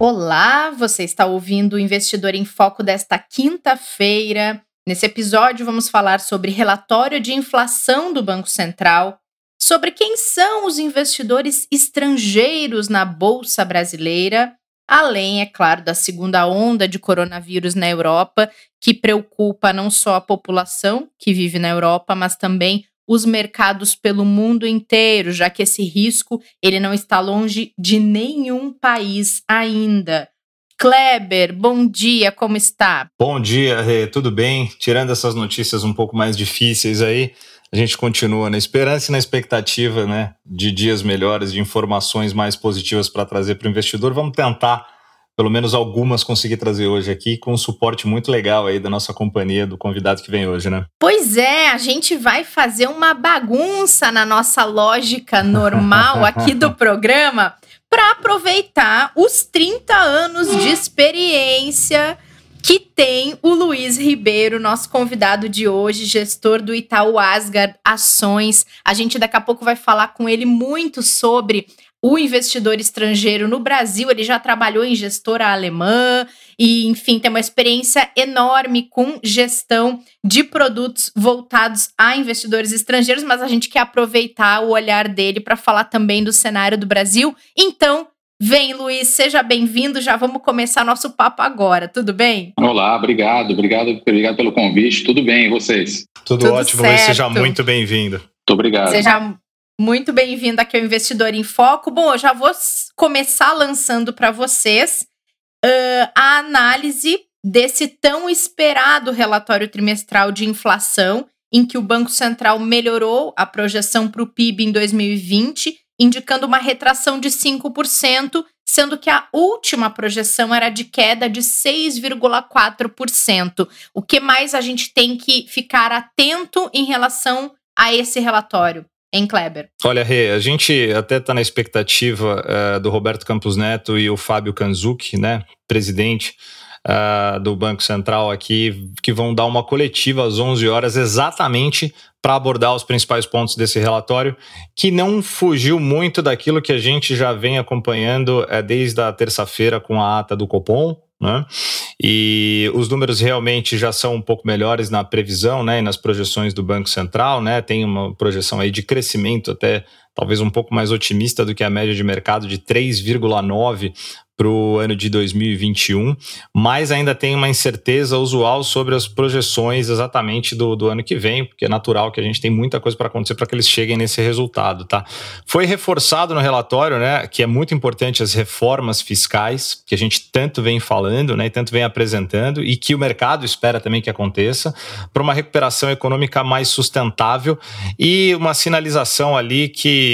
Olá, você está ouvindo o Investidor em Foco desta quinta-feira. Nesse episódio, vamos falar sobre relatório de inflação do Banco Central, sobre quem são os investidores estrangeiros na Bolsa Brasileira, além, é claro, da segunda onda de coronavírus na Europa, que preocupa não só a população que vive na Europa, mas também os mercados pelo mundo inteiro, já que esse risco ele não está longe de nenhum país ainda. Kleber, bom dia, como está? Bom dia, Rê, tudo bem? Tirando essas notícias um pouco mais difíceis aí, a gente continua na esperança e na expectativa né, de dias melhores, de informações mais positivas para trazer para o investidor. Vamos tentar pelo menos algumas consegui trazer hoje aqui, com um suporte muito legal aí da nossa companhia, do convidado que vem hoje, né? Pois é, a gente vai fazer uma bagunça na nossa lógica normal aqui do programa para aproveitar os 30 anos de experiência que tem o Luiz Ribeiro, nosso convidado de hoje, gestor do Itaú Asgard Ações. A gente daqui a pouco vai falar com ele muito sobre o investidor estrangeiro no Brasil, ele já trabalhou em gestora alemã e, enfim, tem uma experiência enorme com gestão de produtos voltados a investidores estrangeiros, mas a gente quer aproveitar o olhar dele para falar também do cenário do Brasil. Então, Vem, Luiz, seja bem-vindo. Já vamos começar nosso papo agora, tudo bem? Olá, obrigado, obrigado, obrigado pelo convite. Tudo bem, e vocês? Tudo, Tudo ótimo, certo. Luiz, seja muito bem-vindo. Muito obrigado. Seja muito bem-vindo aqui ao Investidor em Foco. Bom, eu já vou começar lançando para vocês uh, a análise desse tão esperado relatório trimestral de inflação, em que o Banco Central melhorou a projeção para o PIB em 2020, indicando uma retração de 5%, sendo que a última projeção era de queda de 6,4%. O que mais a gente tem que ficar atento em relação a esse relatório? Em Kleber? Olha, Rê, a gente até está na expectativa uh, do Roberto Campos Neto e o Fábio Kanzuki, né, presidente uh, do Banco Central aqui, que vão dar uma coletiva às 11 horas exatamente para abordar os principais pontos desse relatório, que não fugiu muito daquilo que a gente já vem acompanhando uh, desde a terça-feira com a ata do Copom, né? E os números realmente já são um pouco melhores na previsão, né? E nas projeções do Banco Central, né? Tem uma projeção aí de crescimento até talvez um pouco mais otimista do que a média de mercado de 3,9 para o ano de 2021, mas ainda tem uma incerteza usual sobre as projeções exatamente do, do ano que vem, porque é natural que a gente tem muita coisa para acontecer para que eles cheguem nesse resultado, tá? Foi reforçado no relatório, né, que é muito importante as reformas fiscais, que a gente tanto vem falando, né, e tanto vem apresentando, e que o mercado espera também que aconteça, para uma recuperação econômica mais sustentável e uma sinalização ali que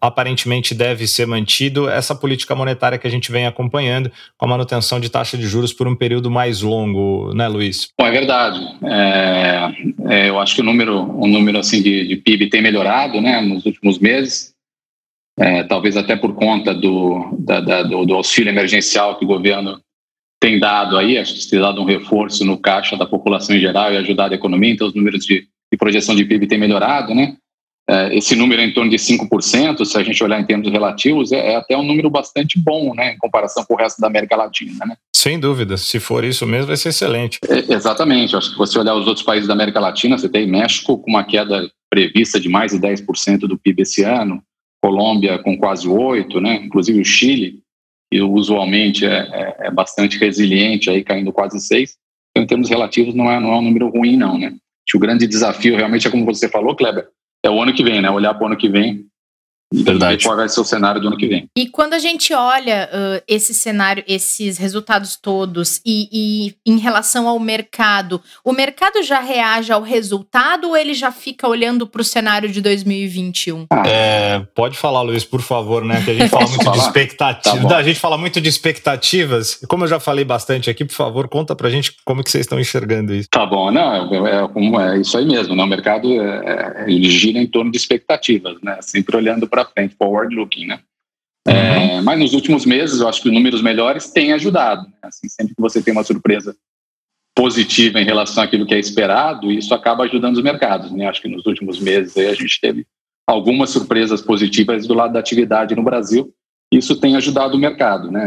aparentemente deve ser mantido essa política monetária que a gente vem acompanhando com a manutenção de taxa de juros por um período mais longo, né, Luiz? Bom, é verdade. É, é, eu acho que o número, o número assim de, de PIB tem melhorado, né, nos últimos meses. É, talvez até por conta do, da, da, do, do, auxílio emergencial que o governo tem dado aí, acho que tem dado um reforço no caixa da população em geral e ajudado a economia, então os números de, de projeção de PIB têm melhorado, né? É, esse número é em torno de 5%, se a gente olhar em termos relativos, é, é, até um número bastante bom, né, em comparação com o resto da América Latina, né? Sem dúvida, se for isso mesmo, vai ser excelente. É, exatamente, acho que você olhar os outros países da América Latina, você tem México com uma queda prevista de mais de 10% do PIB esse ano, Colômbia com quase 8%, né, inclusive o Chile, que usualmente é, é, é bastante resiliente, aí caindo quase 6%, então em termos relativos não é, não é um número ruim não, né? Acho que o grande desafio realmente é como você falou, Kleber, é o ano que vem, né? Olhar para o ano que vem Verdade. E qual vai ser o cenário do ano que vem. E quando a gente olha uh, esse cenário, esses resultados todos, e, e, em relação ao mercado, o mercado já reage ao resultado ou ele já fica olhando para o cenário de 2021? Ah. É, pode falar, Luiz, por favor, né? Que a gente fala muito falar? de expectativas. Tá a gente fala muito de expectativas. Como eu já falei bastante aqui, por favor, conta pra gente como que vocês estão enxergando isso. Tá bom, não, é, é, é isso aí mesmo, né? O mercado é, é, ele gira em torno de expectativas, né? Sempre olhando para frente, forward looking, né? É, uhum. mas nos últimos meses, eu acho que os números melhores têm ajudado. Né? Assim, sempre que você tem uma surpresa positiva em relação àquilo que é esperado, isso acaba ajudando os mercados. Né? Acho que nos últimos meses aí, a gente teve algumas surpresas positivas do lado da atividade no Brasil. Isso tem ajudado o mercado. Né?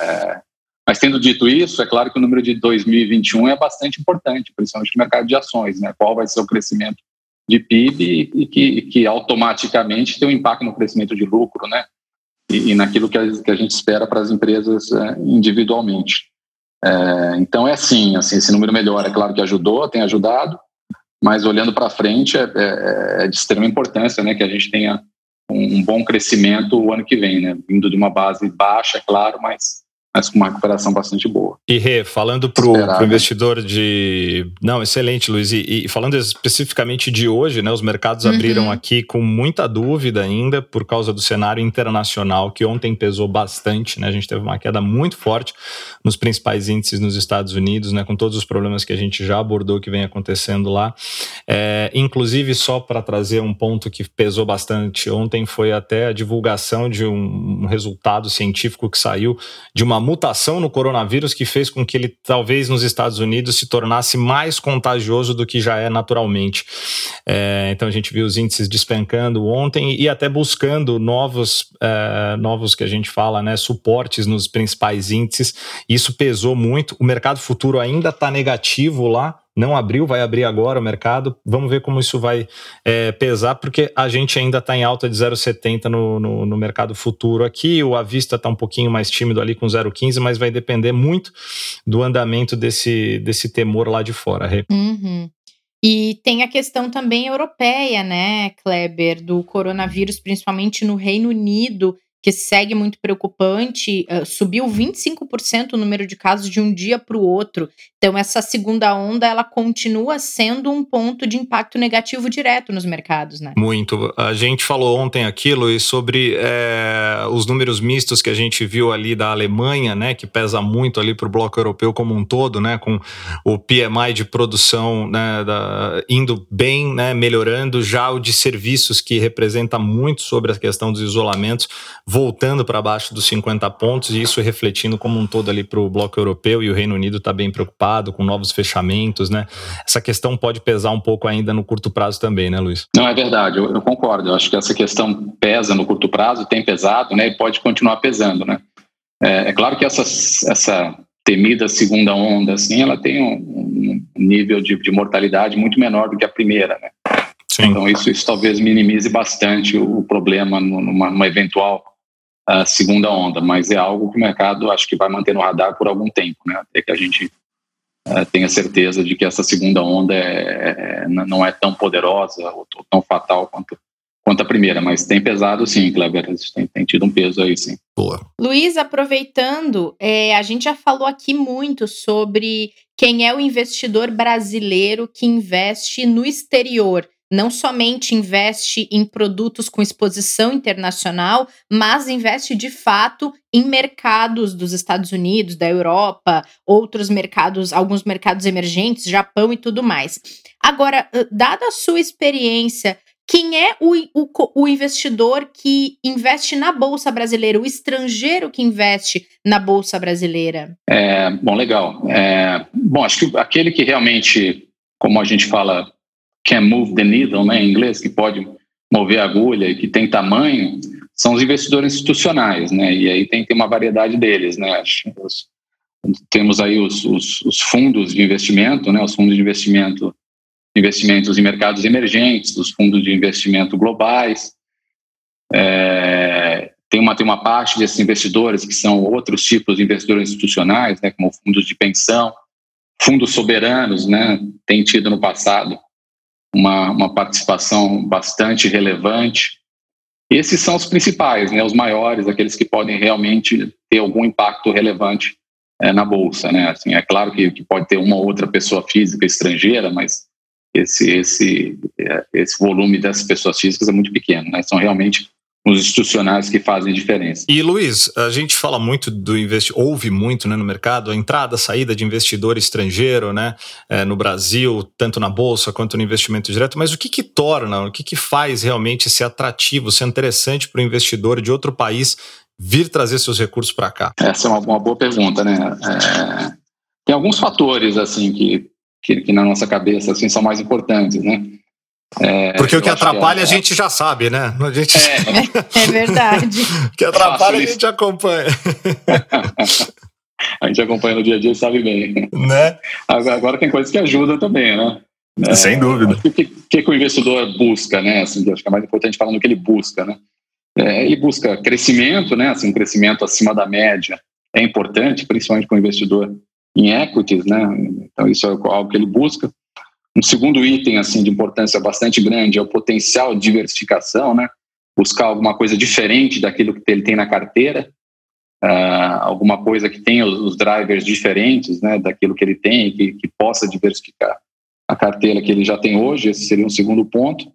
É, mas tendo dito isso, é claro que o número de 2021 é bastante importante, principalmente no mercado de ações. Né? Qual vai ser o crescimento de PIB e que, que automaticamente tem um impacto no crescimento de lucro, né? E, e naquilo que a, que a, gente espera para as empresas é, individualmente. É, então é assim, assim, esse número melhor, é claro que ajudou, tem ajudado, mas olhando para frente é, é, é, de extrema importância, né? Que a gente tenha um, um bom crescimento o ano que vem, né? Vindo de uma base baixa, é claro, mas mas com uma recuperação bastante boa. E Rê, falando para o investidor de. Não, excelente, Luiz. E, e, falando especificamente de hoje, né? Os mercados uhum. abriram aqui com muita dúvida ainda por causa do cenário internacional, que ontem pesou bastante, né? A gente teve uma queda muito forte nos principais índices nos Estados Unidos, né? Com todos os problemas que a gente já abordou que vem acontecendo lá. É, inclusive, só para trazer um ponto que pesou bastante ontem, foi até a divulgação de um, um resultado científico que saiu de uma mutação no coronavírus que fez com que ele, talvez nos Estados Unidos, se tornasse mais contagioso do que já é naturalmente. É, então a gente viu os índices despencando ontem e até buscando novos, é, novos que a gente fala, né, suportes nos principais índices. Isso pesou muito. O mercado futuro ainda está negativo lá, não abriu, vai abrir agora o mercado. Vamos ver como isso vai é, pesar, porque a gente ainda está em alta de 0,70 no, no, no, mercado futuro aqui. O Avista está um pouquinho mais tímido ali com 0,15, mas vai depender muito do andamento desse, desse temor lá de fora. Uhum. E tem a questão também europeia, né, Kleber, do coronavírus, principalmente no Reino Unido, que segue muito preocupante, uh, subiu 25% o número de casos de um dia para o outro. Então, essa segunda onda, ela continua sendo um ponto de impacto negativo direto nos mercados, né? Muito. A gente falou ontem aquilo e sobre é, os números mistos que a gente viu ali da Alemanha, né, que pesa muito ali para o bloco europeu como um todo, né, com o PMI de produção né, da, indo bem, né, melhorando, já o de serviços que representa muito sobre a questão dos isolamentos voltando para baixo dos 50 pontos, e isso refletindo como um todo ali para o bloco europeu, e o Reino Unido está bem preocupado com novos fechamentos, né? Essa questão pode pesar um pouco ainda no curto prazo também, né, Luiz? Não, é verdade, eu, eu concordo. Eu acho que essa questão pesa no curto prazo, tem pesado, né? E pode continuar pesando, né? É, é claro que essa, essa temida segunda onda, assim, ela tem um, um nível de, de mortalidade muito menor do que a primeira, né? Sim. Então, isso, isso talvez minimize bastante o problema numa, numa eventual a segunda onda, mas é algo que o mercado acho que vai manter no radar por algum tempo, né? Até que a gente uh, tenha certeza de que essa segunda onda é, é, não é tão poderosa ou tão fatal quanto, quanto a primeira, mas tem pesado sim, Kleber, tem, tem tido um peso aí sim. Boa. Luiz, aproveitando, é, a gente já falou aqui muito sobre quem é o investidor brasileiro que investe no exterior não somente investe em produtos com exposição internacional, mas investe de fato em mercados dos Estados Unidos, da Europa, outros mercados, alguns mercados emergentes, Japão e tudo mais. Agora, dada a sua experiência, quem é o, o, o, investidor que investe na Bolsa Brasileira, o estrangeiro que investe na Bolsa Brasileira? É, bom, legal. É, bom, acho que aquele que realmente, como a gente fala, can move the needle, né, em inglês, que pode mover a agulha e que tem tamanho, são os investidores institucionais, né? E aí tem, tem uma variedade deles, né? Os, temos aí os, os, os, fundos de investimento, né? Os fundos de investimento, investimentos em mercados emergentes, os fundos de investimento globais. É, tem uma tem uma parte desses investidores que são outros tipos de investidores institucionais, né? Como fundos de pensão, fundos soberanos, né? Tem tido no passado uma, uma participação bastante relevante. Esses são os principais, né, os maiores, aqueles que podem realmente ter algum impacto relevante é, na bolsa, né? Assim, é claro que, que, pode ter uma ou outra pessoa física estrangeira, mas esse esse é, esse volume dessas pessoas físicas é muito pequeno, né? São realmente os institucionais que fazem diferença. E Luiz, a gente fala muito do investimento, ouve muito né, no mercado a entrada, a saída de investidor estrangeiro, né, é, no Brasil, tanto na bolsa quanto no investimento direto. Mas o que que torna, o que que faz realmente ser atrativo, ser interessante para o investidor de outro país vir trazer seus recursos para cá? Essa é uma, uma boa pergunta, né? É, tem alguns fatores assim que, que, que na nossa cabeça assim são mais importantes, né? É, Porque o que atrapalha que é, a gente já sabe, né? A gente... É, é verdade. o que atrapalha a gente acompanha. a gente acompanha no dia a dia e sabe bem. Né? Agora tem coisas que ajudam também, né? É, Sem dúvida. O que, que, que, o investidor busca, né? Assim, acho que é mais importante falar no que ele busca, né? É, ele busca crescimento, né? Assim, crescimento acima da média é importante, principalmente para o investidor em equities, né? Então isso é algo que ele busca. Um segundo item assim de importância bastante grande é o potencial de diversificação, né? Buscar alguma coisa diferente daquilo que ele tem na carteira, uh, alguma coisa que tenha os, drivers diferentes, né? Daquilo que ele tem, que, que possa diversificar a carteira que ele já tem hoje. Esse seria um segundo ponto.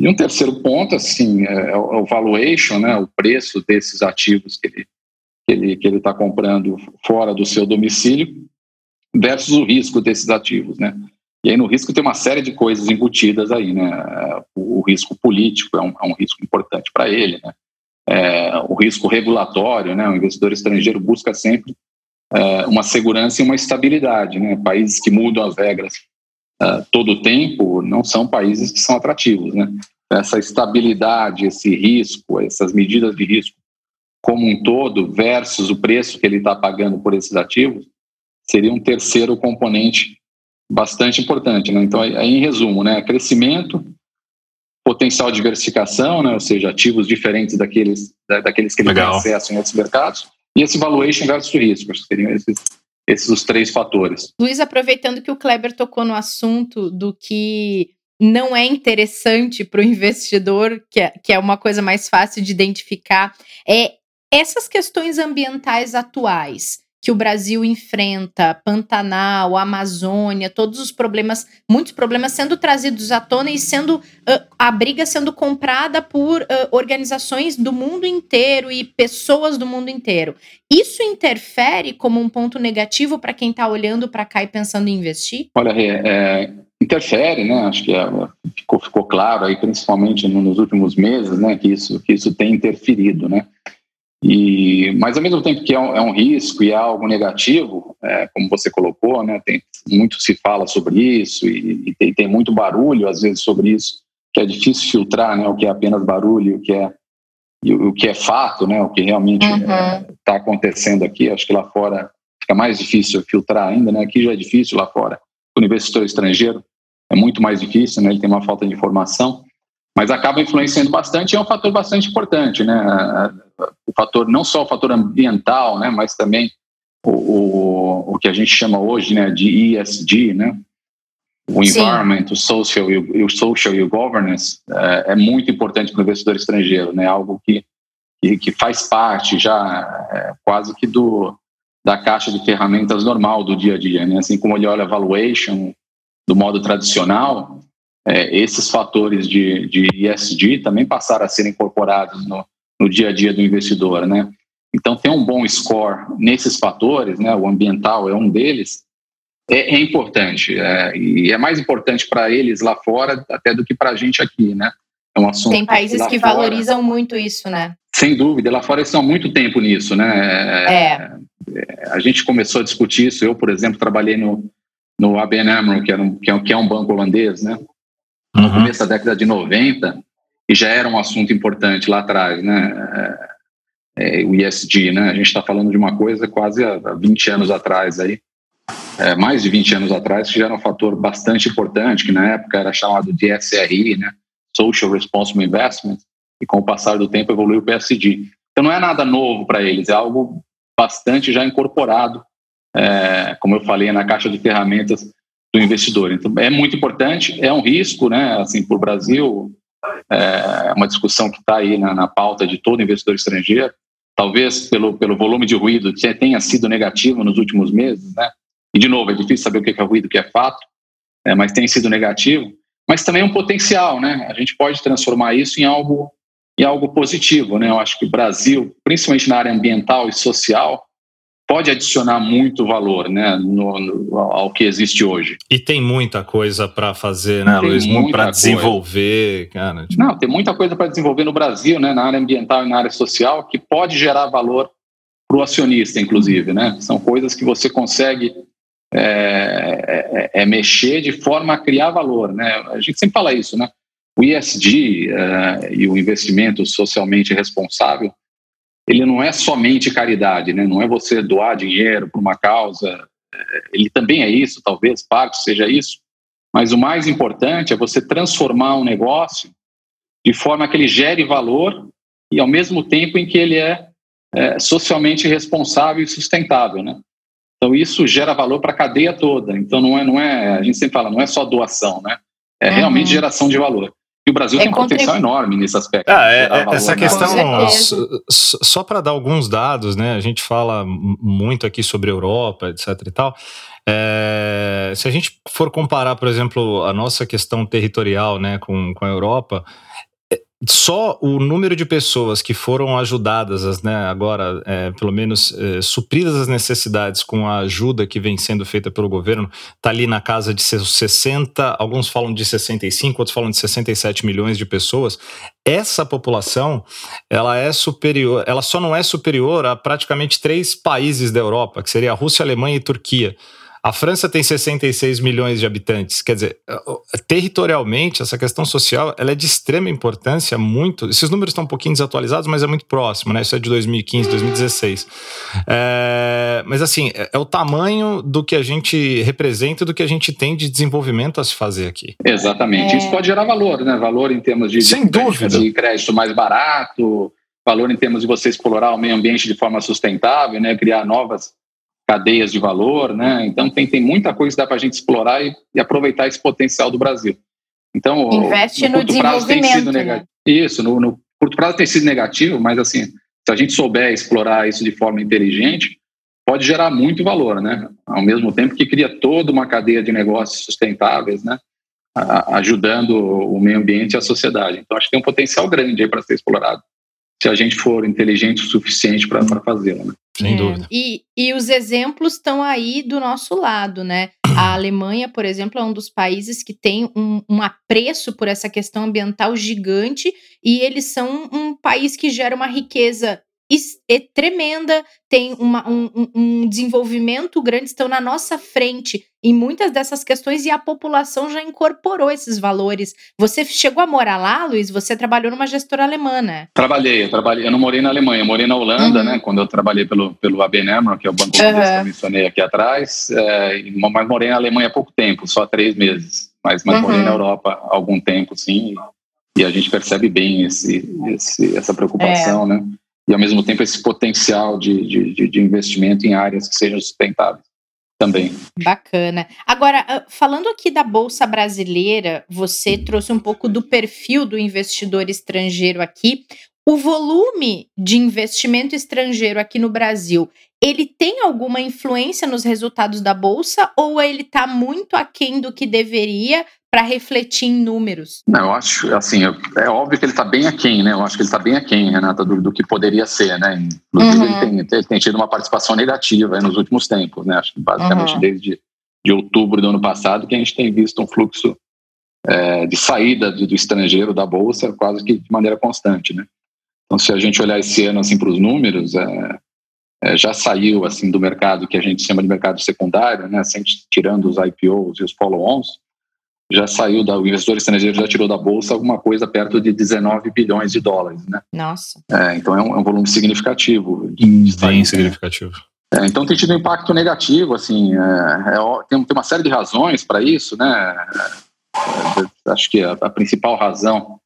E um terceiro ponto, assim, é, é o valuation, né? O preço desses ativos que ele que ele que ele está comprando fora do seu domicílio versus o risco desses ativos, né? E aí no risco tem uma série de coisas embutidas aí, né? O, risco político é um, é um risco importante para ele, né? É, o risco regulatório, né? O investidor estrangeiro busca sempre é, uma segurança e uma estabilidade, né? Países que mudam as regras é, todo o tempo não são países que são atrativos, né? Essa estabilidade, esse risco, essas medidas de risco como um todo versus o preço que ele está pagando por esses ativos seria um terceiro componente bastante importante. Né? Então, aí, em resumo, né, crescimento, potencial de diversificação, né, ou seja, ativos diferentes daqueles, da, daqueles que ele Legal. tem acesso em outros mercados, e esse valuation versus risco, seriam esses, esses os três fatores. Luiz, aproveitando que o Kleber tocou no assunto do que não é interessante para o investidor, que é, que é uma coisa mais fácil de identificar, é essas questões ambientais atuais que o Brasil enfrenta, Pantanal, Amazônia, todos os problemas, muitos problemas sendo trazidos à tona e sendo a briga sendo comprada por uh, organizações do mundo inteiro e pessoas do mundo inteiro. Isso interfere como um ponto negativo para quem está olhando para cá e pensando em investir? Olha, é, é, interfere, né? Acho que é, ficou, ficou claro aí, principalmente nos últimos meses, né, que isso, que isso tem interferido, né? E, mas ao mesmo tempo que é um, é um risco e é algo negativo, é, como você colocou, né, tem, muito se fala sobre isso e, e tem, tem, muito barulho às vezes sobre isso, que é difícil filtrar, né, o que é apenas barulho, o que é e o, o que é fato, né, o que realmente está uhum. é, acontecendo aqui. Acho que lá fora fica mais difícil filtrar ainda, né? Aqui já é difícil lá fora. O investidor estrangeiro é muito mais difícil, né? Ele tem uma falta de informação mas acaba influenciando bastante e é um fator bastante importante, né? O fator, não só o fator ambiental, né? Mas também o, o, o que a gente chama hoje, né? De ESG, né? O Sim. environment, o social e o, social e o governance é, é muito importante para o investidor estrangeiro, né? Algo que, que, que faz parte já é, quase que do da caixa de ferramentas normal do dia a dia, né? Assim como ele olha valuation do modo tradicional, é, esses fatores de, de ESG também passaram a ser incorporados no, no dia a dia do investidor, né? Então, ter um bom score nesses fatores, né, o ambiental é um deles, é, é importante. É, e é mais importante para eles lá fora até do que para a gente aqui, né? É um assunto Tem países que fora, valorizam muito isso, né? Sem dúvida, lá fora eles estão há muito tempo nisso, né? É. é. A gente começou a discutir isso. Eu, por exemplo, trabalhei no, no ABN AMRO, que, era um, é, que é um banco holandês, né? No uhum. começo da década de 90, e já era um assunto importante lá atrás, né? É, é o ISD, né? A gente está falando de uma coisa quase há 20 anos atrás aí, é, mais de 20 anos atrás, que já era um fator bastante importante, que na época era chamado de SRI, né? Social Responsible Investment, e com o passar do tempo evoluiu o PSD. Então não é nada novo para eles, é algo bastante já incorporado, é, como eu falei, na caixa de ferramentas do investidor. Então, é muito importante, é um risco, né? Assim, para o Brasil, é uma discussão que está aí na, na, pauta de todo investidor estrangeiro. Talvez pelo, pelo volume de ruído tenha sido negativo nos últimos meses, né? E, de novo, é difícil saber o que é ruído, o que é fato, é, mas tem sido negativo. Mas também é um potencial, né? A gente pode transformar isso em algo, em algo positivo, né? Eu acho que o Brasil, principalmente na área ambiental e social, pode adicionar muito valor né, no, no, ao que existe hoje. E tem muita coisa para fazer, né, tem Luiz? Para desenvolver, cara. Tipo... Não, tem muita coisa para desenvolver no Brasil, né, na área ambiental e na área social, que pode gerar valor para o acionista, inclusive. Né? São coisas que você consegue é, é, é, mexer de forma a criar valor. Né? A gente sempre fala isso, né? O ISD é, e o investimento socialmente responsável ele não é somente caridade, né? não é você doar dinheiro para uma causa, é, ele também é isso, talvez parte seja isso, mas o mais importante é você transformar um negócio de forma que ele gere valor e ao mesmo tempo em que ele é, é socialmente responsável e sustentável, né? Então isso gera valor para a cadeia toda. Então não é, não é, a gente sempre fala, não é só doação, né? É uhum. realmente geração de valor. E o Brasil é tem um potencial enorme nesse aspecto. Ah, é, é essa né? questão, só para dar alguns dados, né? A gente fala muito aqui sobre Europa, etc e tal. É, se a gente for comparar, por exemplo, a nossa questão territorial né, com, com a Europa, só o número de pessoas que foram ajudadas, né, agora, é, pelo menos é, supridas as necessidades com a ajuda que vem sendo feita pelo governo, está ali na casa de 60, alguns falam de 65, outros falam de 67 milhões de pessoas. Essa população, ela é superior, ela só não é superior a praticamente três países da Europa, que seria a Rússia, a Alemanha e Turquia. A França tem 66 milhões de habitantes. Quer dizer, territorialmente, essa questão social ela é de extrema importância, muito. Esses números estão um pouquinho desatualizados, mas é muito próximo, né? Isso é de 2015, 2016. É, mas, assim, é, é o tamanho do que a gente representa e do que a gente tem de desenvolvimento a se fazer aqui. Exatamente. É. Isso pode gerar valor, né? Valor em termos de, Sem dúvida. de crédito mais barato, valor em termos de você explorar o meio ambiente de forma sustentável, né? Criar novas cadeias de valor, né? Então tem, tem muita coisa que dá para a gente explorar e, e, aproveitar esse potencial do Brasil. Então, investe no, no desenvolvimento. Né? Isso, no, no, curto prazo tem sido negativo, mas assim, se a gente souber explorar isso de forma inteligente, pode gerar muito valor, né? Ao mesmo tempo que cria toda uma cadeia de negócios sustentáveis, né? ajudando o meio ambiente e a sociedade. Então, acho que tem um potencial grande aí para ser explorado se a gente for inteligente o suficiente para fazê-lo. Né? Sem é, dúvida. E, e os exemplos estão aí do nosso lado, né? A Alemanha, por exemplo, é um dos países que tem um, um apreço por essa questão ambiental gigante e eles são um país que gera uma riqueza é tremenda, tem uma, um, um, desenvolvimento grande, estão na nossa frente em muitas dessas questões e a população já incorporou esses valores. Você chegou a morar lá, Luiz? Você trabalhou numa gestora alemã, né? Trabalhei, eu trabalhei. Eu não morei na Alemanha, eu morei na Holanda, uhum. né? Quando eu trabalhei pelo, pelo ABN AMRO, que é o banco uhum. que eu mencionei aqui atrás, é, mas morei na Alemanha há pouco tempo, só três meses. Mas, mas uhum. morei na Europa há algum tempo, sim. E a gente percebe bem esse, esse essa preocupação, é. né? E, ao mesmo tempo, esse potencial de, de, de investimento em áreas que sejam sustentáveis também. Bacana. Agora, ah, falando aqui da Bolsa Brasileira, você trouxe um pouco do perfil do investidor estrangeiro aqui. O volume de investimento estrangeiro aqui no Brasil, ele tem alguma influência nos resultados da bolsa ou ele está muito aquém do que deveria para refletir em números? Não, eu acho, assim, é óbvio que ele está bem aquém, né? Eu acho que ele está bem aquém, Renata, do, do, que poderia ser, né? Inclusive, uhum. ele, tem, ele, tem, tido uma participação negativa nos últimos tempos, né? Acho que basicamente uhum. desde de outubro do ano passado que a gente tem visto um fluxo é, de saída do, do, estrangeiro da Bolsa quase que de maneira constante, né? Então, se a gente olhar esse ano, assim, para os números, é, é, já saiu, assim, do mercado que a gente chama de mercado secundário, né? Sem, tirando os IPOs e os follow-ons, já saiu da, o investidor estrangeiro já tirou da bolsa alguma coisa perto de 19 bilhões de dólares, né? Nossa. É, então é um, é um, volume significativo. De, Bem significativo. É, então tem tido um impacto negativo, assim, é, é tem, tem, uma série de razões para isso, né? É, acho que a, a principal razão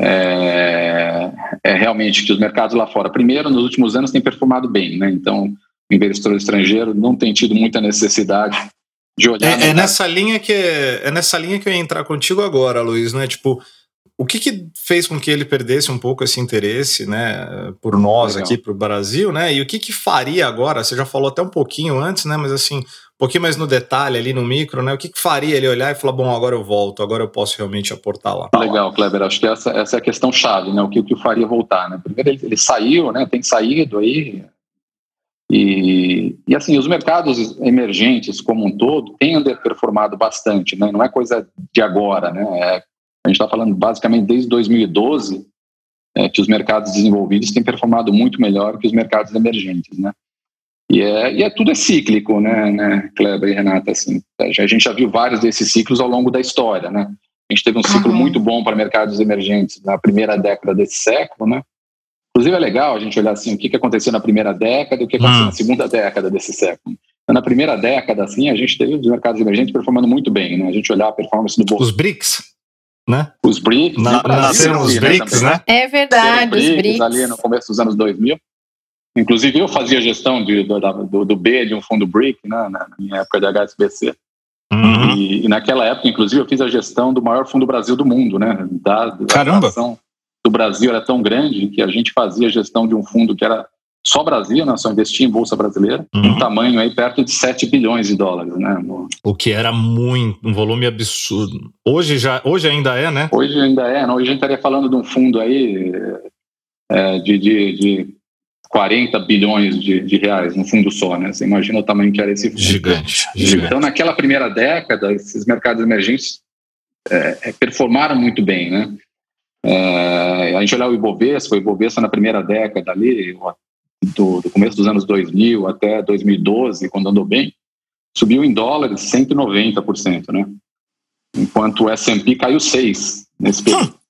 é, é, realmente que os mercados lá fora, primeiro, nos últimos anos, têm performado bem, né? Então, o investidor estrangeiro não tem tido muita necessidade de olhar. É, é nessa linha que é nessa linha que eu ia entrar contigo agora, Luiz, né? Tipo, o que, que, fez com que ele perdesse um pouco esse interesse, né, por nós Legal. aqui para o Brasil, né? E o que, que faria agora? Você já falou até um pouquinho antes, né? Mas assim, um pouquinho mais no detalhe ali no micro, né? O que, que faria ele olhar e falar, bom, agora eu volto, agora eu posso realmente aportar lá? Legal, Kleber. Acho que essa, essa é a questão chave, né? O que, o que faria voltar, né? Primeiro ele, ele saiu, né? Tem saído aí. E, e assim, os mercados emergentes como um todo têm underperformado bastante, né? Não é coisa de agora, né? É a gente está falando basicamente desde 2012 é, que os mercados desenvolvidos têm performado muito melhor que os mercados emergentes, né? E é, e é tudo é cíclico, né, né, Kleber e Renata? Assim, a gente já viu vários desses ciclos ao longo da história, né? A gente teve um ciclo uhum. muito bom para mercados emergentes na primeira década desse século, né? Inclusive é legal a gente olhar assim o que, que aconteceu na primeira década e o que aconteceu na segunda década desse século. Então, na primeira década, assim, a gente teve os mercados emergentes performando muito bem, né? A gente olhar a performance do Os BRICS? né? Os BRICS. Na, nasceram os BRICS, né? É verdade, os BRICS. Ali no começo dos anos 2000. Inclusive, eu fazia gestão de, do, do, do B de um fundo BRIC, né, na minha época de HSBC. Uhum. E, e, naquela época, inclusive, eu fiz a gestão do maior fundo Brasil do mundo, né? Da, Caramba! A do Brasil era tão grande que a gente fazia gestão de um fundo que era só Brasil, né, só investia em bolsa brasileira, uhum. um tamanho aí perto de 7 bilhões de dólares, né? O que era muito, um volume absurdo. Hoje já, hoje ainda é, né? Hoje ainda é, não, hoje a gente estaria falando de um fundo aí é, de, de, de 40 bilhões de, de, reais, um fundo só, né? Você imagina o tamanho que era esse fundo. Gigante, gigante. Então, naquela primeira década, esses mercados emergentes é, é performaram muito bem, né? É, a gente olhar o Ibovespa, o Ibovespa na primeira década ali, do, do, começo dos anos 2000 até 2012, quando andou bem, subiu em dólares 190%, né? Enquanto o S&P caiu 6 nesse período.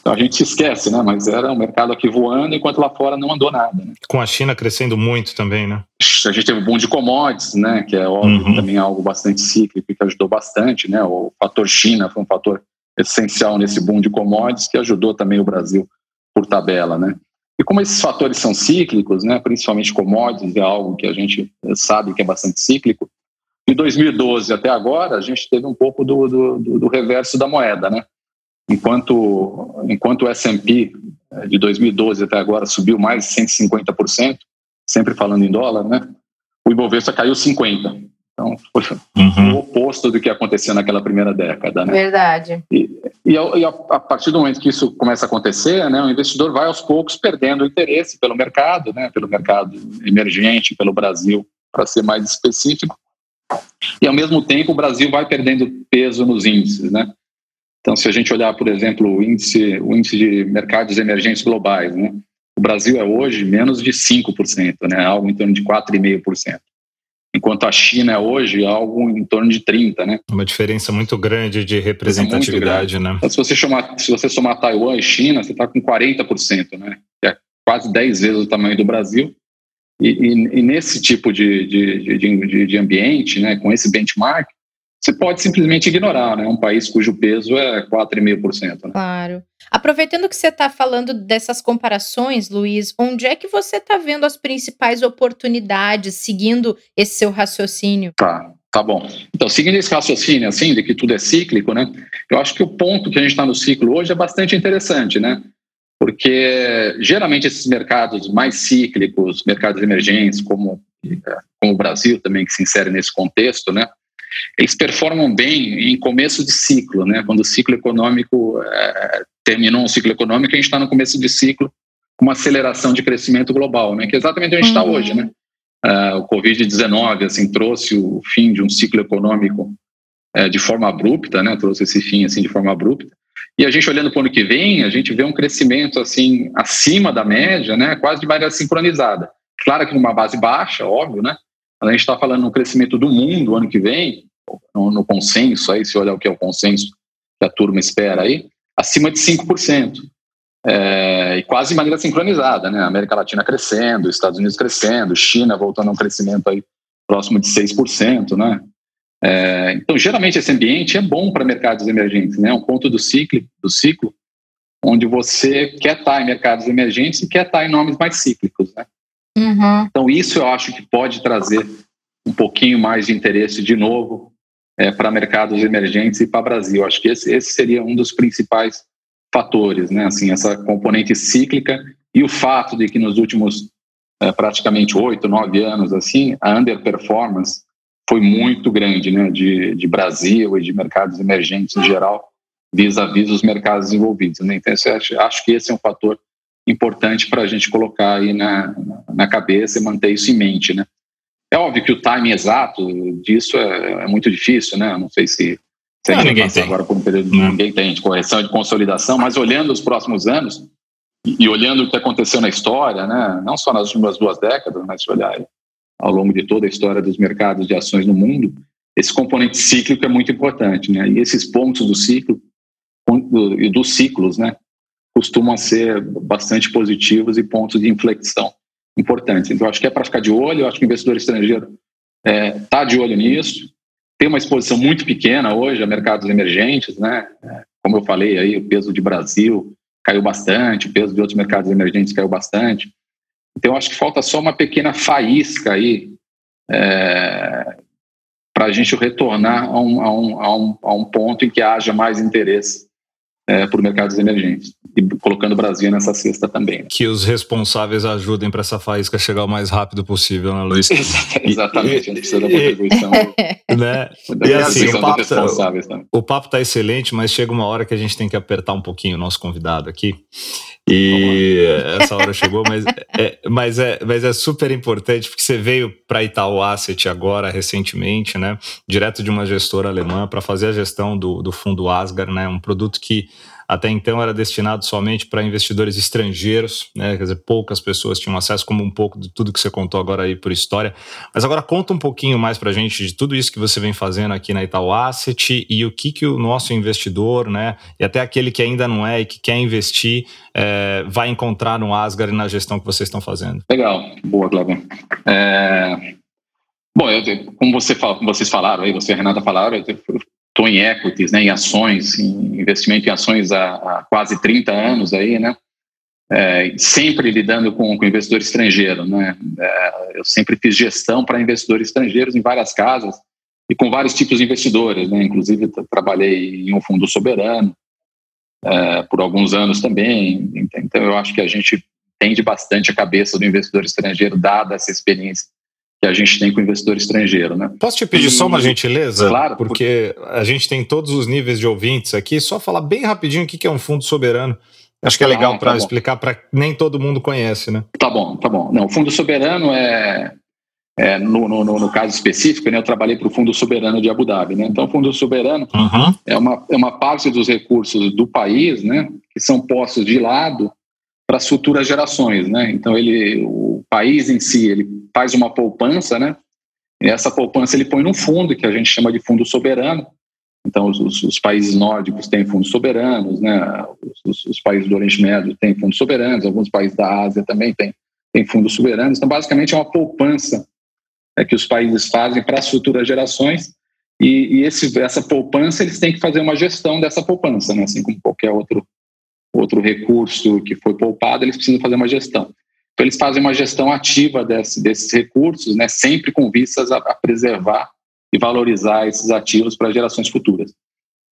Então a gente se esquece, né? Mas era um mercado aqui voando, enquanto lá fora não andou nada. Né? Com a China crescendo muito também, né? A gente teve o boom de commodities, né? Que é óbvio uhum. também é algo bastante cíclico que ajudou bastante, né? O fator China foi um fator essencial nesse boom de commodities que ajudou também o Brasil por tabela, né? E como esses fatores são cíclicos, né, principalmente commodities, é algo que a gente sabe que é bastante cíclico, de 2012 até agora, a gente teve um pouco do, do, do reverso da moeda. Né? Enquanto, enquanto o S&P eh, de 2012 até agora subiu mais de 150%, sempre falando em dólar, né? o Ibovespa caiu 50%. Então, foi uhum. o oposto do que aconteceu naquela primeira década. Né? Verdade. E, e, a, e a, a, partir do momento que isso começa a acontecer, né, o investidor vai aos poucos perdendo o interesse pelo mercado, né, pelo mercado emergente, pelo Brasil, para ser mais específico. E, ao mesmo tempo, o Brasil vai perdendo peso nos índices. Né? Então, se a gente olhar, por exemplo, o índice, o índice de mercados emergentes globais, né, o Brasil é hoje menos de 5%, né, algo em torno de 4,5% enquanto a China é hoje algo em torno de 30, né? Uma diferença muito grande de representatividade, grande. né? Então, se você chamar, se você somar Taiwan e China, você está com 40%, né? Que é quase 10 vezes o tamanho do Brasil. E, e, e nesse tipo de, de, de, de, ambiente, né, com esse benchmark, você pode simplesmente ignorar, né? Um país cujo peso é 4,5%. Né? Claro. Aproveitando que você está falando dessas comparações, Luiz, onde é que você está vendo as principais oportunidades seguindo esse seu raciocínio? Tá, tá bom. Então, seguindo esse raciocínio, assim, de que tudo é cíclico, né? Eu acho que o ponto que a gente está no ciclo hoje é bastante interessante, né? Porque geralmente esses mercados mais cíclicos, mercados emergentes, como, como o Brasil também, que se insere nesse contexto, né? Eles performam bem em começo de ciclo, né? Quando o ciclo econômico é, terminou um ciclo econômico, a gente está no começo de ciclo com uma aceleração de crescimento global, né? Que é exatamente onde a gente está uhum. hoje, né? Uh, o Covid-19 assim trouxe o fim de um ciclo econômico uh, de forma abrupta, né? Trouxe esse fim assim de forma abrupta. E a gente olhando para o ano que vem, a gente vê um crescimento assim acima da média, né? Quase de maneira sincronizada. Claro que numa base baixa, óbvio, né? A gente está falando no crescimento do mundo ano que vem, no, no, consenso, aí, se olhar o que é o consenso que a turma espera aí, acima de 5%. É, e quase de maneira sincronizada, né? América Latina crescendo, Estados Unidos crescendo, China voltando a um crescimento aí próximo de 6%, né? É, então, geralmente esse ambiente é bom para mercados emergentes, né? É um ponto do ciclo, do ciclo onde você quer estar em mercados emergentes e quer estar em nomes mais cíclicos, né? Uhum. Então, isso eu acho que pode trazer um pouquinho mais de interesse de novo é, para mercados emergentes e para o Brasil. Acho que esse, esse, seria um dos principais fatores, né? Assim, essa componente cíclica e o fato de que nos últimos é, praticamente oito, nove anos, assim, a underperformance foi muito grande, né? De, de Brasil e de mercados emergentes em geral, vis-à-vis os mercados desenvolvidos. Né? Então, acho, acho que esse é um fator importante para a gente colocar aí na, na cabeça e manter isso em mente, né? É óbvio que o timing exato disso é, é muito difícil, né? Não sei se, se não, a gente vai agora por um período não. ninguém tem de correção de consolidação, mas olhando os próximos anos e, e, olhando o que aconteceu na história, né? Não só nas últimas duas décadas, mas se olhar ao longo de toda a história dos mercados de ações no mundo, esse componente cíclico é muito importante, né? E esses pontos do ciclo e dos ciclos, né? Costumam ser bastante positivos e pontos de inflexão importantes. Então, acho que é para ficar de olho, acho que o investidor estrangeiro está é, tá de olho nisso. Tem uma exposição muito pequena hoje a mercados emergentes, né? É, como eu falei aí, o peso de Brasil caiu bastante, o peso de outros mercados emergentes caiu bastante. Então, acho que falta só uma pequena faísca aí é, para a gente retornar a um, a, um, a, um, a um ponto em que haja mais interesse é, por mercados emergentes e colocando o Brasil nessa cesta também. Que os responsáveis ajudem para essa faísca chegar o mais rápido possível, né, Luiz? Exatamente, a gente precisa da contribuição. né? E assim, o papo, tá, o papo tá excelente, mas chega uma hora que a gente tem que apertar um pouquinho o nosso convidado aqui. E essa hora chegou, mas é, mas, é, mas é super importante, porque você veio para Itaú Asset agora, recentemente, né? Direto de uma gestora alemã, para fazer a gestão do, do fundo Asgard, né? Um produto que até então era destinado somente para investidores estrangeiros, né? Quer dizer, poucas pessoas tinham acesso, como um pouco de tudo que você contou agora aí por história. Mas agora conta um pouquinho mais para a gente de tudo isso que você vem fazendo aqui na Itaú Asset e o que, que o nosso investidor, né? E até aquele que ainda não é e que quer investir, é, vai encontrar no Asgard na gestão que vocês estão fazendo. Legal, boa, Cláudio. É... Bom, eu, como, você, como vocês falaram aí, você e a Renata falaram, eu estou em equities, né, em ações, em investimento em ações há, há quase 30 anos aí, né? É, sempre lidando com, com investidor estrangeiro, né? É, eu sempre fiz gestão para investidores estrangeiros em várias casas e com vários tipos de investidores, né? Inclusive trabalhei em um fundo soberano é, por alguns anos também. Então eu acho que a gente entende bastante a cabeça do investidor estrangeiro, dada essa experiência que a gente tem com o investidor estrangeiro. Né? Posso te pedir e, só uma gentileza? Claro. Porque a gente tem todos os níveis de ouvintes aqui, só falar bem rapidinho o que é um fundo soberano. Acho que é legal ah, para tá explicar para nem todo mundo conhece, né? Tá bom, tá bom. Não, o Fundo Soberano é, é no, no, no, caso específico, né, eu trabalhei para o Fundo Soberano de Abu Dhabi, né? Então, o Fundo Soberano uhum. é, uma, é uma parte dos recursos do país, né, que são postos de lado para as futuras gerações, né? Então ele, o país em si, ele faz uma poupança, né? E essa poupança ele põe num fundo que a gente chama de fundo soberano. Então os, os, os países nórdicos têm fundos soberanos, né? Os, os, países do Oriente Médio têm fundos soberanos, alguns países da Ásia também têm, têm fundos soberanos. Então basicamente é uma poupança é, que os países fazem para as futuras gerações. E, e esse, essa poupança eles têm que fazer uma gestão dessa poupança, né? Assim como qualquer outro outro recurso que foi poupado, eles precisam fazer uma gestão. Então, eles fazem uma gestão ativa desse, desses recursos, né, sempre com vistas a, a, preservar e valorizar esses ativos para gerações futuras.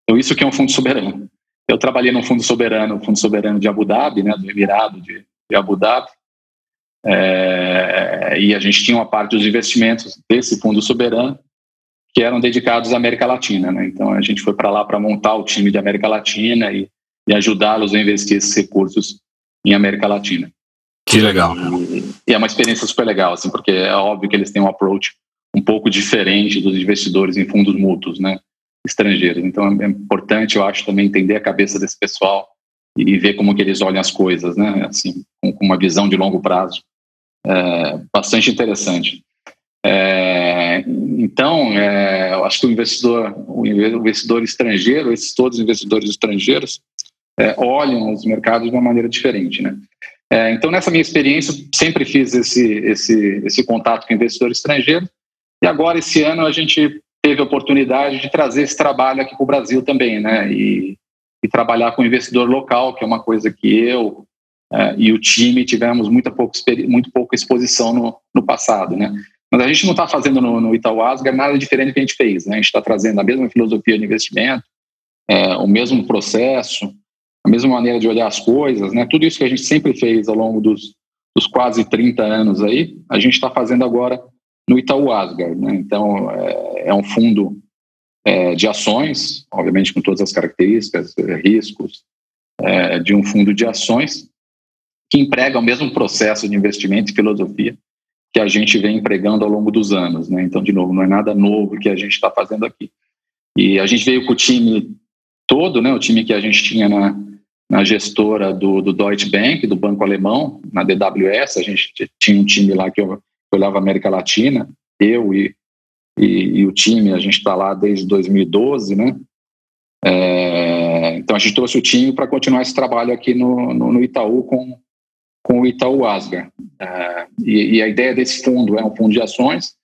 Então, isso que é um fundo soberano. Eu trabalhei no fundo soberano, fundo soberano de Abu Dhabi, né, do Emirado de, de Abu Dhabi, é, e a gente tinha uma parte dos investimentos desse fundo soberano que eram dedicados à América Latina. Né? Então, a gente foi para lá para montar o time de América Latina e e ajudá-los a investir esses recursos em América Latina. Que legal. E, e, é uma experiência super legal, assim, porque é óbvio que eles têm um approach um pouco diferente dos investidores em fundos mútuos, né, estrangeiros. Então é importante, eu acho, também entender a cabeça desse pessoal e ver como que eles olham as coisas, né, assim, com, com uma visão de longo prazo. É, bastante interessante. É, então, é, eu acho que o investidor, o investidor estrangeiro, esses todos os investidores estrangeiros, é, olham os mercados de uma maneira diferente, né? É, então, nessa minha experiência, sempre fiz esse, esse, esse contato com investidor estrangeiro e agora, esse ano, a gente teve a oportunidade de trazer esse trabalho aqui para o Brasil também, né? E, e, trabalhar com investidor local, que é uma coisa que eu é, e o time tivemos muita pouca, muito pouca exposição no, no passado, né? Mas a gente não está fazendo no, no Itaú nada diferente do que a gente fez, né? A gente está trazendo a mesma filosofia de investimento, é, o mesmo processo, a mesma maneira de olhar as coisas, né? Tudo isso que a gente sempre fez ao longo dos, dos quase 30 anos aí, a gente está fazendo agora no Itaú Asgard, né? Então, é, é um fundo é, de ações, obviamente com todas as características, riscos, é, de um fundo de ações que emprega o mesmo processo de investimento e filosofia que a gente vem empregando ao longo dos anos, né? Então, de novo, não é nada novo que a gente está fazendo aqui. E a gente veio com o time todo, né? O time que a gente tinha na, na gestora do, do Deutsche Bank, do Banco Alemão, na DWS, a gente tinha um time lá que eu olhava a América Latina, eu e, e, e o time, a gente está lá desde 2012, né? É, então a gente trouxe o time para continuar esse trabalho aqui no, no, no, Itaú com, com o Itaú Asgar. É, e, e, a ideia desse fundo é um fundo de ações,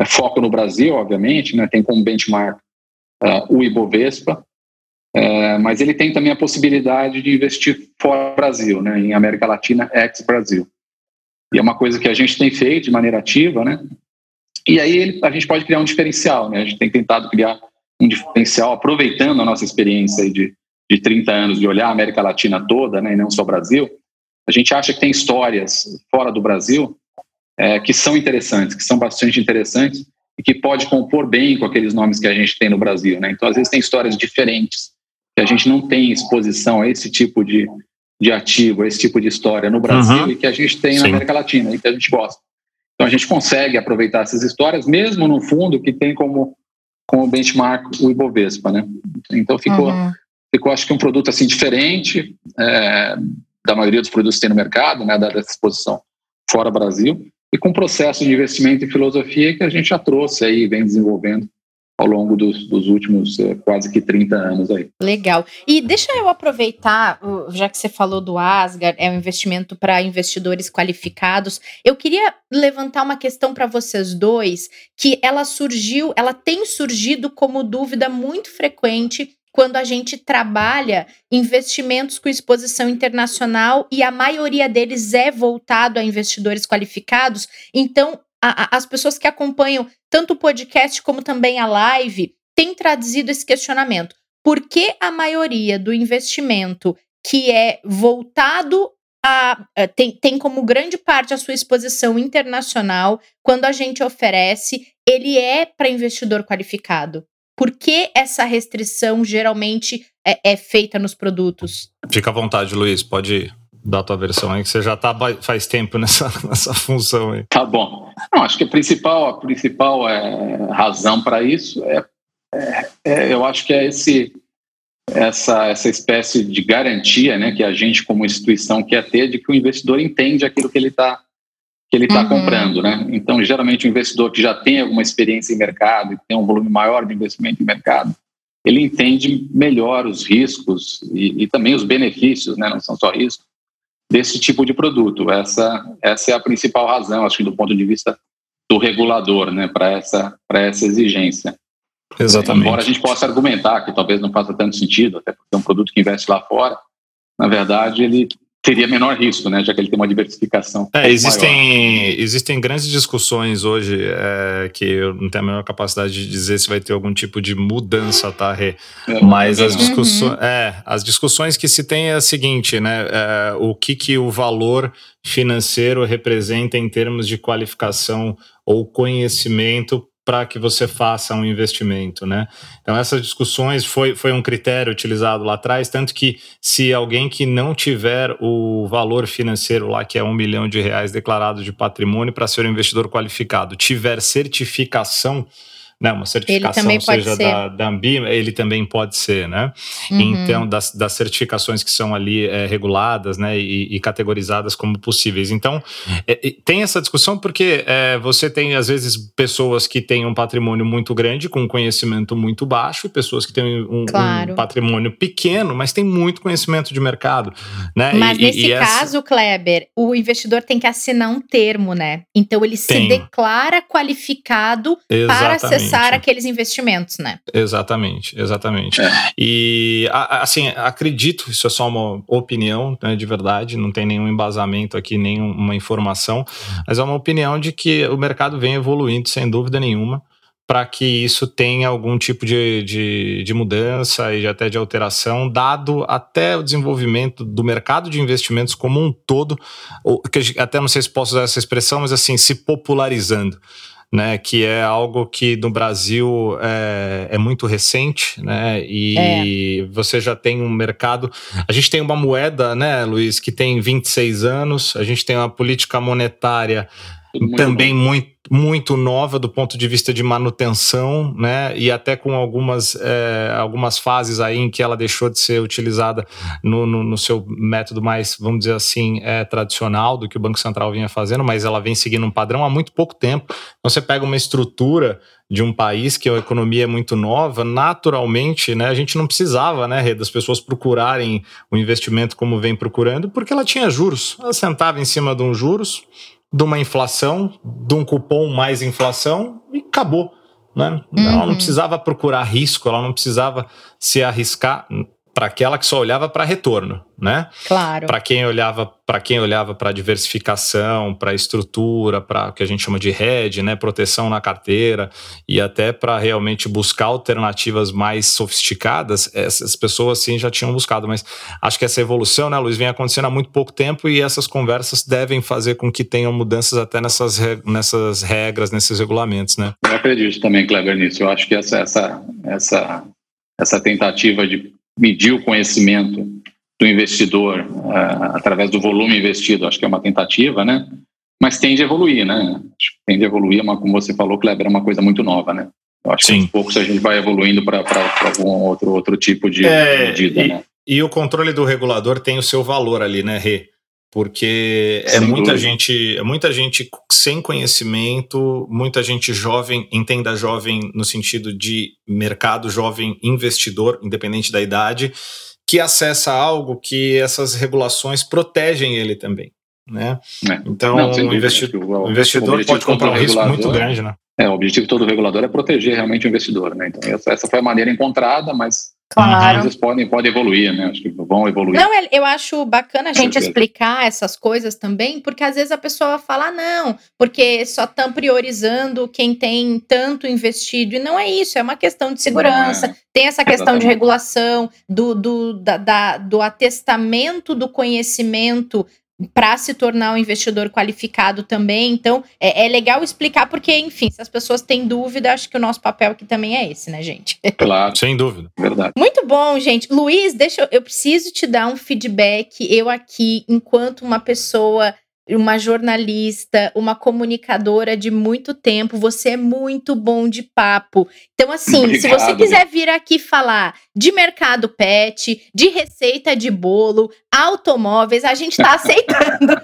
é foco no Brasil, obviamente, né? tem como benchmark uh, o Ibovespa, é, mas ele tem também a possibilidade de investir fora do Brasil, né, em América Latina, ex-Brasil. E é uma coisa que a gente tem feito de maneira ativa, né? E aí ele, a gente pode criar um diferencial, né? A gente tem tentado criar um diferencial aproveitando a nossa experiência de, de 30 anos de olhar a América Latina toda, né, e não só o Brasil. A gente acha que tem histórias fora do Brasil é, que são interessantes, que são bastante interessantes e que pode compor bem com aqueles nomes que a gente tem no Brasil, né? Então, às vezes tem histórias diferentes que a gente não tem exposição a esse tipo de, de ativo, a esse tipo de história no Brasil uhum. e que a gente tem Sim. na América Latina e que a gente gosta. Então a gente consegue aproveitar essas histórias, mesmo no fundo que tem como, como benchmark o Ibovespa, né? Então ficou, uhum. ficou acho que um produto assim diferente é, da maioria dos produtos que tem no mercado, né? Dessa exposição fora Brasil e com processo de investimento e filosofia que a gente já trouxe aí, vem desenvolvendo ao longo dos, dos últimos eh, quase que 30 anos aí. Legal. E deixa eu aproveitar, já que você falou do Asgard, é um investimento para investidores qualificados. Eu queria levantar uma questão para vocês dois, que ela surgiu, ela tem surgido como dúvida muito frequente quando a gente trabalha investimentos com exposição internacional e a maioria deles é voltado a investidores qualificados. Então, a, a, as pessoas que acompanham tanto o podcast como também a live têm traduzido esse questionamento. Por que a maioria do investimento que é voltado a, a, tem, tem como grande parte a sua exposição internacional, quando a gente oferece, ele é para investidor qualificado? Por que essa restrição geralmente é, é feita nos produtos? Fica à vontade, Luiz, pode ir da tua versão aí, que você já está faz tempo nessa, nessa função aí. Tá bom. Não, acho que a principal, a principal é, razão para isso é, é, é, eu acho que é esse, essa, essa espécie de garantia né, que a gente, como instituição, quer ter de que o investidor entende aquilo que ele está que ele está uhum. comprando, né? Então, geralmente, o investidor que já tem alguma experiência em mercado e tem um volume maior de investimento em mercado, ele entende melhor os riscos e, e também os benefícios, né? Não são só riscos desse tipo de produto. Essa, essa é a principal razão, acho que do ponto de vista do regulador, né, para essa, essa exigência. Exatamente. Embora a gente possa argumentar que talvez não faça tanto sentido, até porque é um produto que investe lá fora, na verdade ele teria menor risco, né, já que ele tem uma diversificação. É, existem, existem grandes discussões hoje é, que eu não tenho a menor capacidade de dizer se vai ter algum tipo de mudança, tá, Rê? É, Mas as discussões, uhum. é, as discussões que se tem é a seguinte, né? É, o que, que o valor financeiro representa em termos de qualificação ou conhecimento para que você faça um investimento, né? Então essas discussões foi, foi um critério utilizado lá atrás, tanto que se alguém que não tiver o valor financeiro lá, que é um milhão de reais declarado de patrimônio para ser um investidor qualificado, tiver certificação né, uma certificação, seja da, da Ambima, ele também pode ser, né? Uhum. Então, das, das certificações que são ali é, reguladas, né, e, e, categorizadas como possíveis. Então, é, tem essa discussão porque é, você tem, às vezes, pessoas que têm um patrimônio muito grande, com um conhecimento muito baixo, e pessoas que têm um, claro. um patrimônio pequeno, mas tem muito conhecimento de mercado, né? Mas e, nesse e caso, essa... Kleber, o investidor tem que assinar um termo, né? Então, ele tem. se declara qualificado Exatamente. para acessar começar aqueles investimentos, né? Exatamente, exatamente. É. E assim, acredito, isso é só uma opinião, né, de verdade, não tem nenhum embasamento aqui, nenhuma informação, mas é uma opinião de que o mercado vem evoluindo sem dúvida nenhuma para que isso tenha algum tipo de, de, de, mudança e até de alteração, dado até o desenvolvimento do mercado de investimentos como um todo, que até não sei se posso usar essa expressão, mas assim, se popularizando né, que é algo que no Brasil é, é muito recente, né, e é. você já tem um mercado. A gente tem uma moeda, né, Luiz, que tem 26 anos, a gente tem uma política monetária muito também bom. muito muito nova do ponto de vista de manutenção, né? E até com algumas, é, algumas fases aí em que ela deixou de ser utilizada no, no, no seu método mais, vamos dizer assim, é, tradicional do que o Banco Central vinha fazendo, mas ela vem seguindo um padrão há muito pouco tempo. Então você pega uma estrutura de um país que a economia é muito nova, naturalmente, né, a gente não precisava, né, das pessoas procurarem o investimento como vem procurando, porque ela tinha juros. Ela sentava em cima de um juros, de uma inflação, de um cupom mais inflação e acabou. Né? Uhum. Ela não precisava procurar risco, ela não precisava se arriscar para aquela que só olhava para retorno, né? Claro. Para quem olhava para quem olhava para diversificação, para estrutura, para o que a gente chama de hedge, né, proteção na carteira e até para realmente buscar alternativas mais sofisticadas, essas pessoas sim já tinham buscado, mas acho que essa evolução, né, Luiz, vem acontecendo há muito pouco tempo e essas conversas devem fazer com que tenham mudanças até nessas, nessas regras, nesses regulamentos, né? Eu acredito também, Kleber, nisso. Eu acho que essa essa essa essa tentativa de medir o conhecimento do investidor uh, através do volume investido, acho que é uma tentativa, né? Mas tende a evoluir, né? Acho que tende a evoluir, mas como você falou, Kleber, é uma coisa muito nova, né? Eu acho Sim. que aos poucos a gente vai evoluindo para algum outro, outro tipo de é, medida, e, né? E o controle do regulador tem o seu valor ali, né, Rê? Porque é muita gente, é muita gente sem conhecimento, muita gente jovem, entenda jovem no sentido de mercado jovem investidor, independente da idade, que acessa algo que essas regulações protegem ele também. Né? É. Então, Não, o, investidor, o, investidor pode comprar um risco muito grande. Né? É, o objetivo todo do regulador é proteger realmente o investidor. Né? Então, essa, essa foi a maneira encontrada, mas Claro. Às podem, podem evoluir, né? Acho que vão evoluir. Não, eu acho bacana a gente explicar essas coisas também, porque às vezes a pessoa fala, ah, não, porque só estão priorizando quem tem tanto investido. E não é isso, é uma questão de segurança, é. tem essa questão Exatamente. de regulação, do, do, da, da, do atestamento do conhecimento para se tornar um investidor qualificado também. Então, é, é, legal explicar, porque, enfim, se as pessoas têm dúvida, acho que o nosso papel aqui também é esse, né, gente? Claro, sem dúvida. Verdade. Muito bom, gente. Luiz, deixa eu, eu preciso te dar um feedback. Eu aqui, enquanto uma pessoa uma jornalista, uma comunicadora de muito tempo. Você é muito bom de papo. Então, assim, Obrigado. se você quiser vir aqui falar de mercado pet, de receita de bolo, automóveis, a gente está aceitando.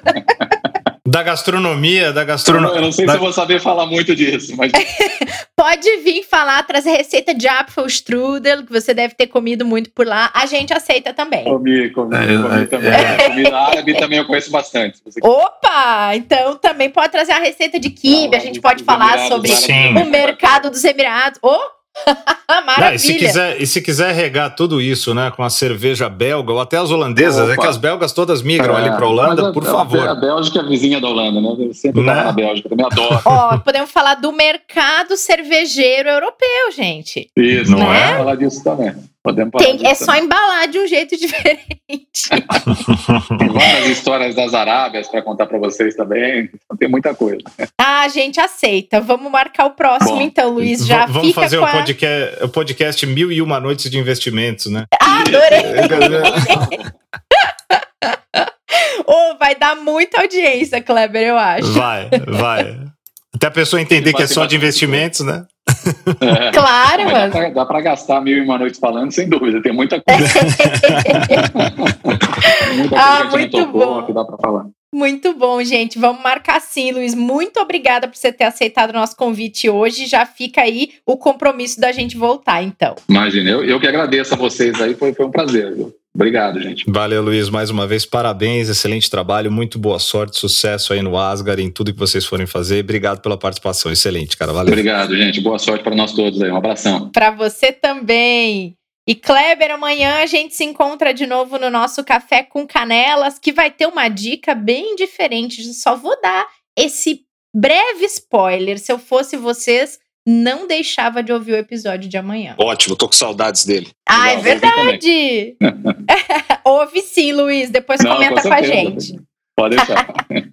Da gastronomia, da gastronomia. Eu não sei da... se eu vou saber falar muito disso, mas. Pode vir falar, trazer receita de Apfelstrudel, que você deve ter comido muito por lá. A gente aceita também. Comi, comi, é, comi é, também. É. Comida árabe também eu conheço bastante. Opa! Então também pode trazer a receita de kibe, a gente pode falar sobre Sim. o mercado dos Emirados. Oh! Maravilha. Não, e, se quiser, e se quiser regar tudo isso, né, com a cerveja belga ou até as holandesas, Opa. é que as belgas todas migram é, ali para a Holanda, por favor. A Bélgica é vizinha da Holanda, né? Eu sempre né? na Bélgica, também adoro. Ó, podemos falar do mercado cervejeiro europeu, gente. Isso, não né? é? falar disso também. Podemos Tem, é só embalar de um jeito diferente. tem várias histórias das Arábias para contar para vocês também. Então tem muita coisa. Ah, a gente aceita. Vamos marcar o próximo, Bom, então, Luiz. Já vamos fica fazer o, a... podcast, o podcast Mil e Uma Noites de Investimentos, né? Ah, adorei! oh, vai dar muita audiência, Kleber, eu acho. Vai, vai. Até a pessoa entender que é só de investimentos, né? É, claro, mas. Dá para gastar mil e uma noites falando, sem dúvida. Tem muita coisa. muita ah, coisa muito bom. que dá para falar. Muito bom, gente. Vamos marcar sim, Luiz. Muito obrigada por você ter aceitado o nosso convite hoje. Já fica aí o compromisso da gente voltar, então. Imagina, eu, eu que agradeço a vocês aí, foi, foi um prazer. Viu? Obrigado, gente. Valeu, Luiz. Mais uma vez, parabéns, excelente trabalho, muito boa sorte, sucesso aí no Asgar, em tudo que vocês forem fazer. Obrigado pela participação, excelente, cara. Valeu. Obrigado, gente. Boa sorte para nós todos aí. Um abração. Para você também. E Kleber, amanhã a gente se encontra de novo no nosso Café com Canelas, que vai ter uma dica bem diferente. Só vou dar esse breve spoiler. Se eu fosse vocês, não deixava de ouvir o episódio de amanhã. Ótimo, tô com saudades dele. Ah, é verdade! Ouve sim, Luiz. Depois não, comenta com, com a gente. Pode deixar.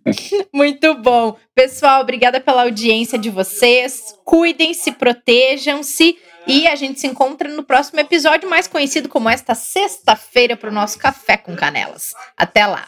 Muito bom. Pessoal, obrigada pela audiência de vocês. Cuidem-se, protejam-se. E a gente se encontra no próximo episódio, mais conhecido como esta sexta-feira, para o nosso Café com Canelas. Até lá!